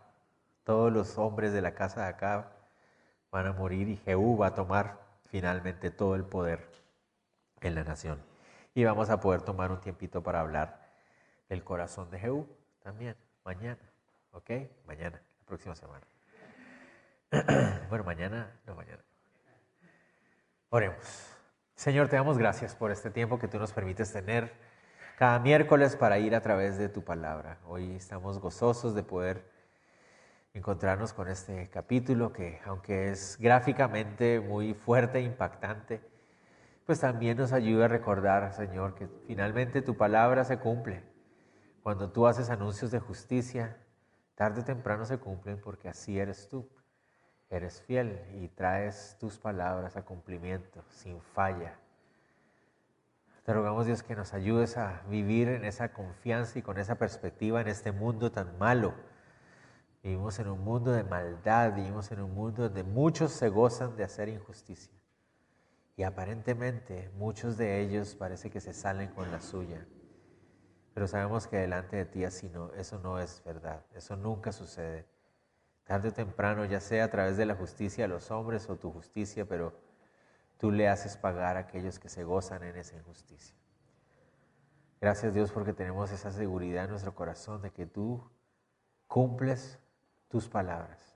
Todos los hombres de la casa de Acab van a morir y Jehú va a tomar finalmente todo el poder en la nación. Y vamos a poder tomar un tiempito para hablar del corazón de Jehú también mañana. ¿Ok? Mañana, la próxima semana. bueno, mañana, no mañana. Oremos. Señor, te damos gracias por este tiempo que tú nos permites tener cada miércoles para ir a través de tu palabra. Hoy estamos gozosos de poder encontrarnos con este capítulo que, aunque es gráficamente muy fuerte e impactante, pues también nos ayuda a recordar, Señor, que finalmente tu palabra se cumple. Cuando tú haces anuncios de justicia, tarde o temprano se cumplen porque así eres tú. Eres fiel y traes tus palabras a cumplimiento sin falla. Te rogamos Dios que nos ayudes a vivir en esa confianza y con esa perspectiva en este mundo tan malo. Vivimos en un mundo de maldad, vivimos en un mundo donde muchos se gozan de hacer injusticia. Y aparentemente muchos de ellos parece que se salen con la suya. Pero sabemos que delante de ti así no, eso no es verdad, eso nunca sucede. Tarde o temprano, ya sea a través de la justicia de los hombres o tu justicia, pero tú le haces pagar a aquellos que se gozan en esa injusticia. Gracias Dios porque tenemos esa seguridad en nuestro corazón de que tú cumples tus palabras.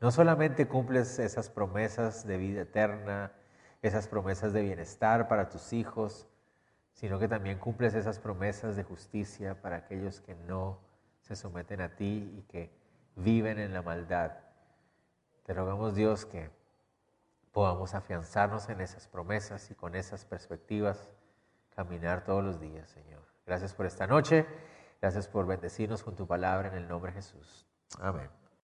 No solamente cumples esas promesas de vida eterna, esas promesas de bienestar para tus hijos, sino que también cumples esas promesas de justicia para aquellos que no se someten a ti y que viven en la maldad. Te rogamos Dios que podamos afianzarnos en esas promesas y con esas perspectivas caminar todos los días, Señor. Gracias por esta noche, gracias por bendecirnos con tu palabra en el nombre de Jesús. Amén.